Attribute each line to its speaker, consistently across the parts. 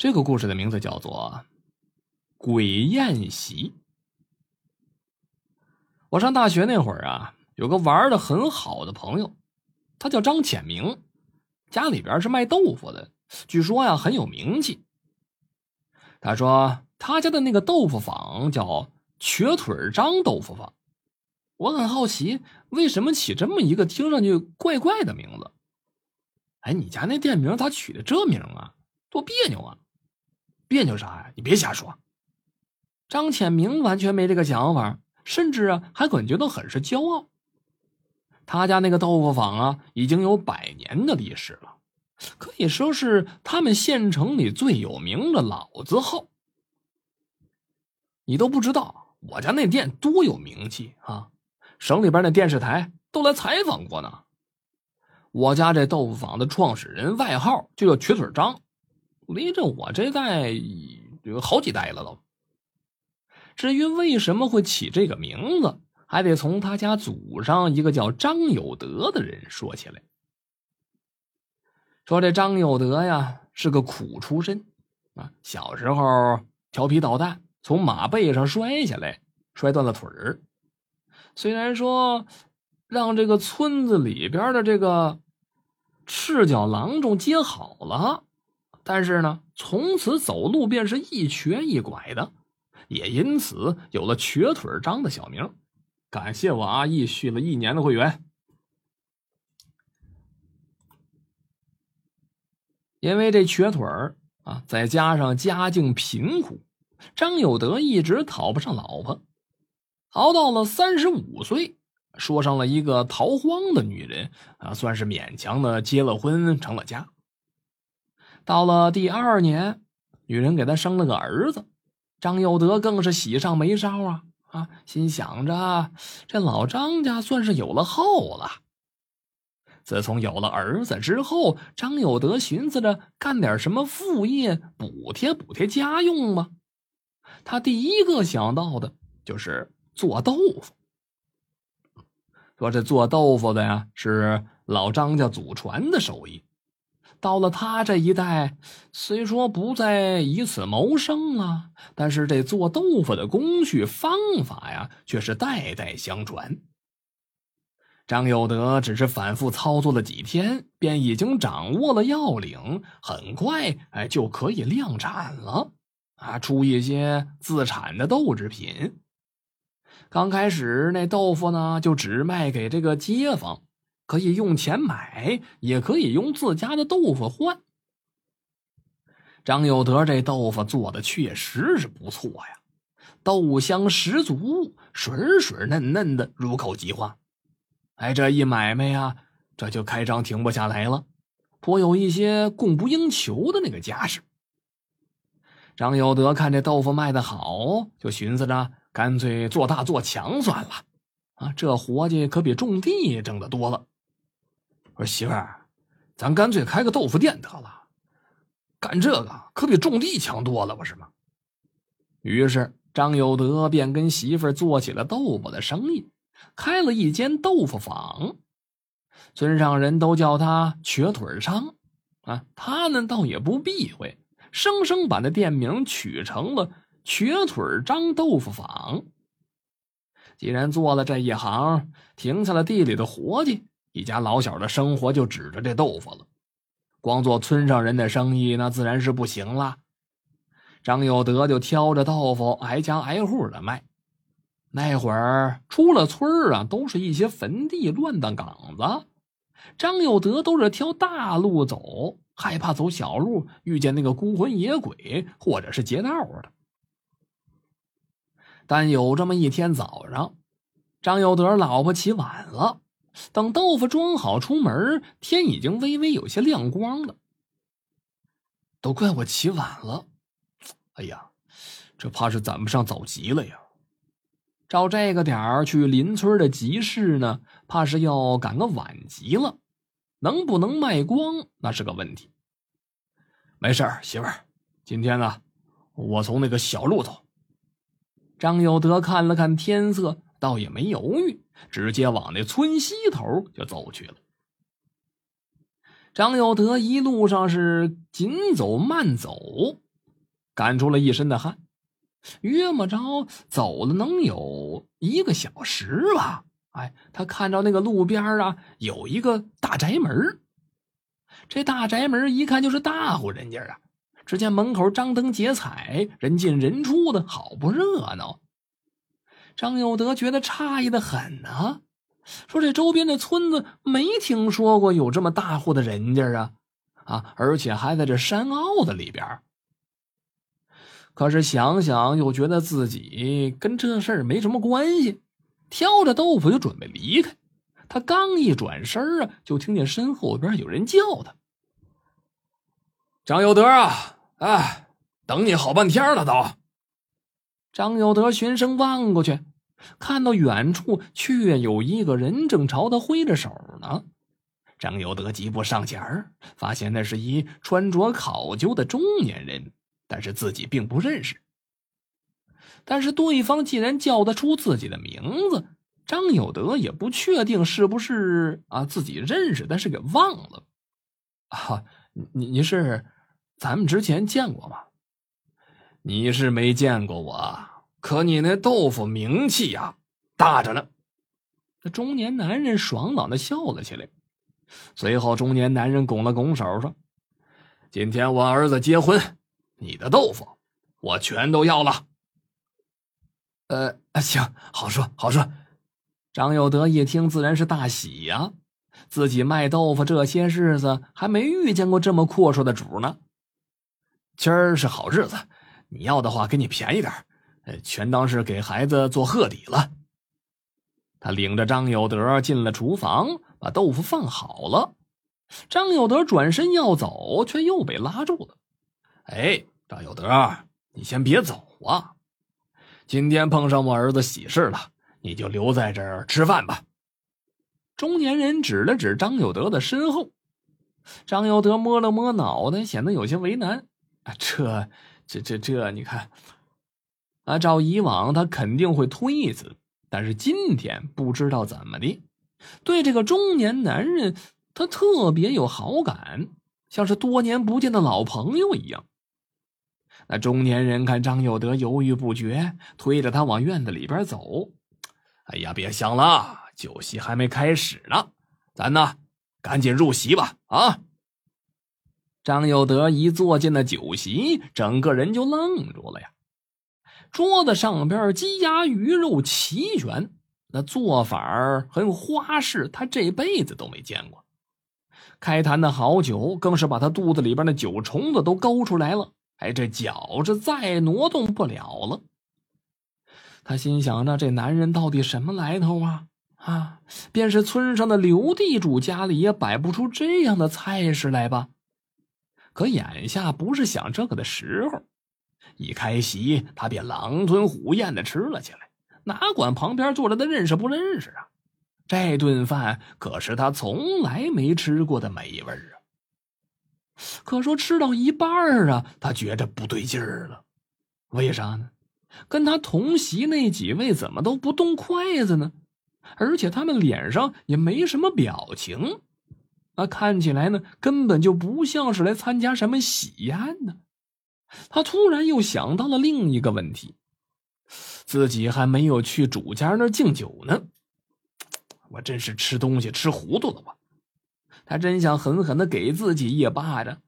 Speaker 1: 这个故事的名字叫做《鬼宴席》。我上大学那会儿啊，有个玩的很好的朋友，他叫张浅明，家里边是卖豆腐的，据说呀很有名气。他说他家的那个豆腐坊叫瘸腿张豆腐坊。我很好奇，为什么起这么一个听上去怪怪的名字？哎，你家那店名咋取的这名啊？多别扭啊！别扭啥呀？你别瞎说。张浅明完全没这个想法，甚至啊还感觉到很是骄傲。他家那个豆腐坊啊，已经有百年的历史了，可以说是他们县城里最有名的老字号。你都不知道我家那店多有名气啊！省里边的电视台都来采访过呢。我家这豆腐坊的创始人外号就叫瘸腿张，离着我这代有好几代了都。至于为什么会起这个名字，还得从他家祖上一个叫张有德的人说起来。说这张有德呀是个苦出身啊，小时候调皮捣蛋，从马背上摔下来，摔断了腿儿。虽然说让这个村子里边的这个赤脚郎中接好了，但是呢，从此走路便是一瘸一拐的，也因此有了瘸腿张的小名。感谢我阿义续了一年的会员。因为这瘸腿儿啊，再加上家境贫苦，张有德一直讨不上老婆。熬到了三十五岁，说上了一个逃荒的女人啊，算是勉强的结了婚，成了家。到了第二年，女人给他生了个儿子，张有德更是喜上眉梢啊啊，心想着这老张家算是有了后了。自从有了儿子之后，张有德寻思着干点什么副业补贴补贴家用吗？他第一个想到的就是。做豆腐，说这做豆腐的呀是老张家祖传的手艺。到了他这一代，虽说不再以此谋生了，但是这做豆腐的工序方法呀，却是代代相传。张有德只是反复操作了几天，便已经掌握了要领，很快哎就可以量产了，啊，出一些自产的豆制品。刚开始那豆腐呢，就只卖给这个街坊，可以用钱买，也可以用自家的豆腐换。张有德这豆腐做的确实是不错呀，豆香十足，水水嫩嫩的，入口即化。哎，这一买卖呀，这就开张停不下来了，颇有一些供不应求的那个架势。张有德看这豆腐卖的好，就寻思着。干脆做大做强算了，啊，这活计可比种地挣的多了。我说媳妇儿，咱干脆开个豆腐店得了，干这个可比种地强多了，不是吗？于是张有德便跟媳妇儿做起了豆腐的生意，开了一间豆腐坊。村上人都叫他瘸腿张，啊，他呢倒也不避讳，生生把那店名取成了。瘸腿张豆腐坊。既然做了这一行，停下了地里的活计，一家老小的生活就指着这豆腐了。光做村上人的生意，那自然是不行了。张有德就挑着豆腐挨家挨户的卖。那会儿出了村啊，都是一些坟地、乱葬岗子。张有德都是挑大路走，害怕走小路遇见那个孤魂野鬼，或者是劫道的。但有这么一天早上，张有德老婆起晚了，等豆腐装好出门，天已经微微有些亮光了。都怪我起晚了，哎呀，这怕是赶不上早集了呀！照这个点儿去邻村的集市呢，怕是要赶个晚集了，能不能卖光那是个问题。没事儿媳妇儿，今天呢，我从那个小路走。张有德看了看天色，倒也没犹豫，直接往那村西头就走去了。张有德一路上是紧走慢走，赶出了一身的汗。约摸着走了能有一个小时吧。哎，他看到那个路边啊有一个大宅门，这大宅门一看就是大户人家啊。只见门口张灯结彩，人进人出的，好不热闹。张有德觉得诧异的很呢，说这周边的村子没听说过有这么大户的人家啊，啊，而且还在这山坳子里边。可是想想又觉得自己跟这事儿没什么关系，挑着豆腐就准备离开。他刚一转身啊，就听见身后边有人叫他：“张有德啊！”哎，等你好半天了，都。张有德循声望过去，看到远处却有一个人正朝他挥着手呢。张有德急步上前，发现那是一穿着考究的中年人，但是自己并不认识。但是对方既然叫得出自己的名字，张有德也不确定是不是啊自己认识，但是给忘了。啊，你你是？咱们之前见过吗？你是没见过我，可你那豆腐名气呀，大着呢。那中年男人爽朗的笑了起来，随后中年男人拱了拱手说：“今天我儿子结婚，你的豆腐我全都要了。”呃，行，好说好说。张有德一听，自然是大喜呀，自己卖豆腐这些日子还没遇见过这么阔绰的主呢。今儿是好日子，你要的话给你便宜点呃，全当是给孩子做贺礼了。他领着张有德进了厨房，把豆腐放好了。张有德转身要走，却又被拉住了。哎，张有德，你先别走啊！今天碰上我儿子喜事了，你就留在这儿吃饭吧。中年人指了指张有德的身后，张有德摸了摸脑袋，显得有些为难。啊，这、这、这、这，你看，按照以往，他肯定会推辞，但是今天不知道怎么的，对这个中年男人，他特别有好感，像是多年不见的老朋友一样。那中年人看张有德犹豫不决，推着他往院子里边走。哎呀，别想了，酒席还没开始呢，咱呢，赶紧入席吧，啊！张有德一坐进了酒席，整个人就愣住了呀！桌子上边鸡鸭鱼肉齐全，那做法很花式，他这辈子都没见过。开坛的好酒更是把他肚子里边的酒虫子都勾出来了，哎，这脚是再挪动不了了。他心想着，这男人到底什么来头啊？啊，便是村上的刘地主家里也摆不出这样的菜式来吧？可眼下不是想这个的时候，一开席他便狼吞虎咽的吃了起来，哪管旁边坐着的认识不认识啊？这顿饭可是他从来没吃过的美味啊！可说吃到一半啊，他觉着不对劲儿了，为啥呢？跟他同席那几位怎么都不动筷子呢？而且他们脸上也没什么表情。那看起来呢，根本就不像是来参加什么喜宴呢。他突然又想到了另一个问题：自己还没有去主家那儿敬酒呢。我真是吃东西吃糊涂了吧？他真想狠狠的给自己一巴掌。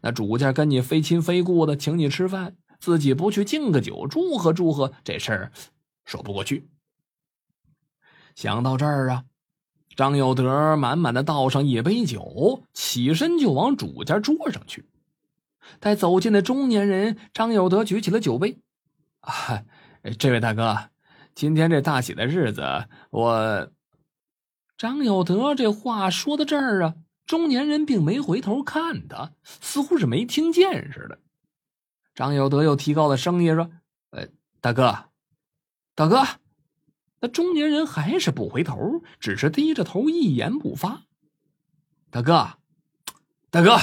Speaker 1: 那主家跟你非亲非故的请你吃饭，自己不去敬个酒，祝贺祝贺，这事儿说不过去。想到这儿啊。张有德满满的倒上一杯酒，起身就往主家桌上去。待走近的中年人，张有德举起了酒杯：“啊，这位大哥，今天这大喜的日子，我……”张有德这话说到这儿啊，中年人并没回头看他，似乎是没听见似的。张有德又提高了声音说：“呃，大哥，大哥。”那中年人还是不回头，只是低着头，一言不发。大哥，大哥，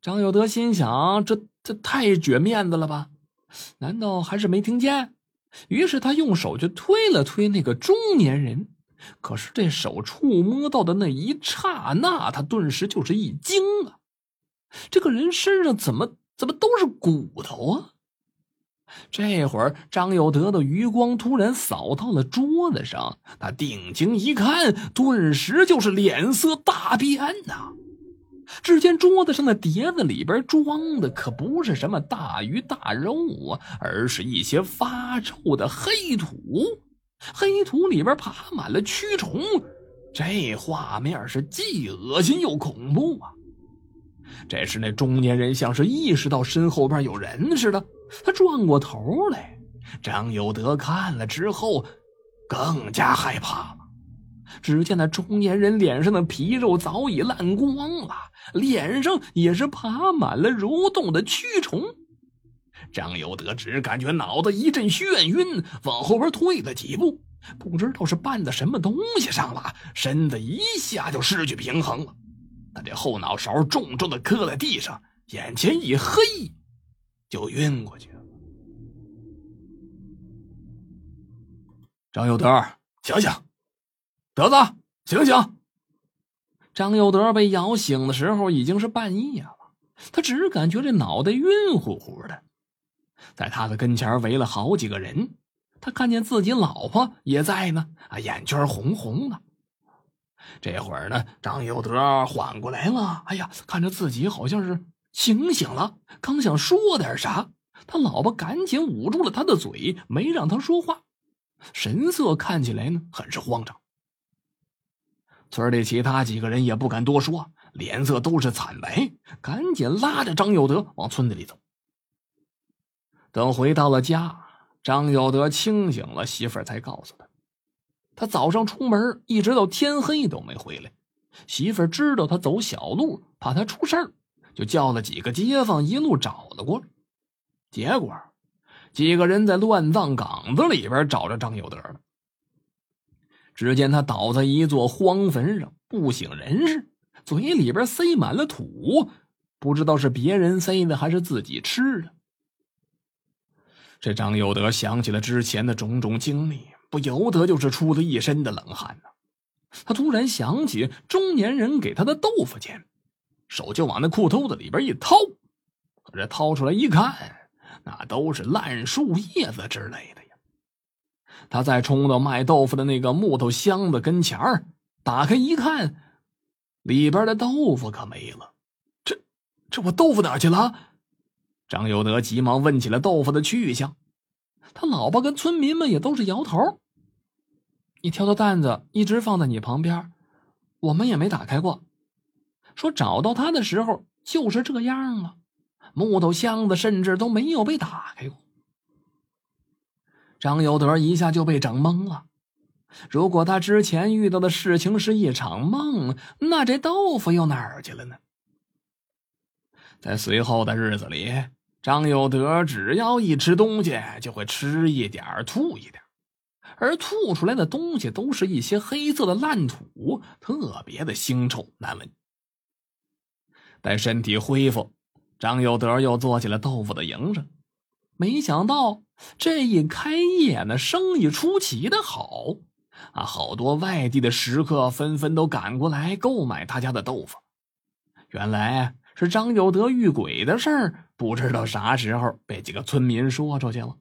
Speaker 1: 张有德心想：这这太绝面子了吧？难道还是没听见？于是他用手就推了推那个中年人。可是这手触摸到的那一刹那，他顿时就是一惊啊！这个人身上怎么怎么都是骨头啊？这会儿，张有德的余光突然扫到了桌子上，他定睛一看，顿时就是脸色大变呐！只见桌子上的碟子里边装的可不是什么大鱼大肉啊，而是一些发臭的黑土，黑土里边爬满了蛆虫，这画面是既恶心又恐怖啊！这时，那中年人像是意识到身后边有人似的。他转过头来，张有德看了之后，更加害怕了。只见那中年人脸上的皮肉早已烂光了，脸上也是爬满了蠕动的蛆虫。张有德只感觉脑子一阵眩晕，往后边退了几步，不知道是绊在什么东西上了，身子一下就失去平衡了。他这后脑勺重重的磕在地上，眼前一黑。就晕过去了。张有德，醒醒！德子，醒醒！张有德被摇醒的时候已经是半夜了，他只感觉这脑袋晕乎乎的。在他的跟前围了好几个人，他看见自己老婆也在呢，啊，眼圈红红的。这会儿呢，张有德缓过来了，哎呀，看着自己好像是。醒醒了，刚想说点啥，他老婆赶紧捂住了他的嘴，没让他说话，神色看起来呢很是慌张。村里其他几个人也不敢多说，脸色都是惨白，赶紧拉着张有德往村子里走。等回到了家，张有德清醒了，媳妇儿才告诉他，他早上出门一直到天黑都没回来，媳妇儿知道他走小路，怕他出事儿。就叫了几个街坊一路找了过来，结果几个人在乱葬岗子里边找着张有德了。只见他倒在一座荒坟上，不省人事，嘴里边塞满了土，不知道是别人塞的还是自己吃的。这张有德想起了之前的种种经历，不由得就是出了一身的冷汗呢。他突然想起中年人给他的豆腐钱。手就往那裤兜子里边一掏，可这掏出来一看，那都是烂树叶子之类的呀。他再冲到卖豆腐的那个木头箱子跟前儿，打开一看，里边的豆腐可没了。这这我豆腐哪去了？张有德急忙问起了豆腐的去向。他老婆跟村民们也都是摇头。你挑的担子一直放在你旁边，我们也没打开过。说找到他的时候就是这样了，木头箱子甚至都没有被打开过。张有德一下就被整懵了。如果他之前遇到的事情是一场梦，那这豆腐又哪儿去了呢？在随后的日子里，张有德只要一吃东西，就会吃一点吐一点，而吐出来的东西都是一些黑色的烂土，特别的腥臭难闻。待身体恢复，张有德又做起了豆腐的营生。没想到这一开业呢，生意出奇的好啊！好多外地的食客纷纷都赶过来购买他家的豆腐。原来是张有德遇鬼的事儿，不知道啥时候被几个村民说出去了。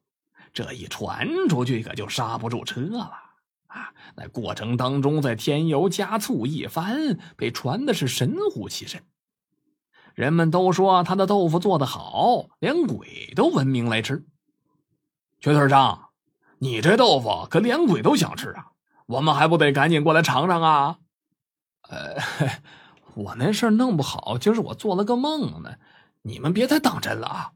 Speaker 1: 这一传出去，可就刹不住车了啊！那过程当中再添油加醋一番，被传的是神乎其神。人们都说他的豆腐做的好，连鬼都闻名来吃。瘸腿张，你这豆腐可连鬼都想吃啊！我们还不得赶紧过来尝尝啊？呃，我那事儿弄不好，今儿我做了个梦呢，你们别太当真了啊！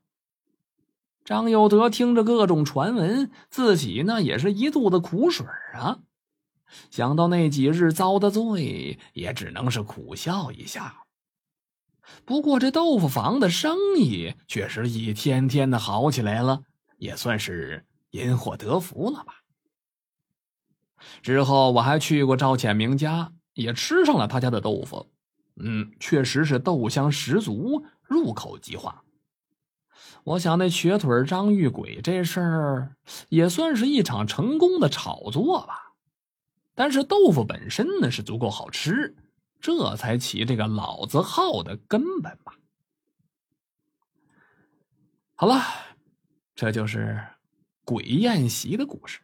Speaker 1: 张有德听着各种传闻，自己呢也是一肚子苦水啊。想到那几日遭的罪，也只能是苦笑一下。不过这豆腐坊的生意确实一天天的好起来了，也算是因祸得福了吧。之后我还去过赵显明家，也吃上了他家的豆腐，嗯，确实是豆香十足，入口即化。我想那瘸腿张遇鬼这事儿也算是一场成功的炒作吧，但是豆腐本身呢是足够好吃。这才起这个老字号的根本吧。好了，这就是鬼宴席的故事。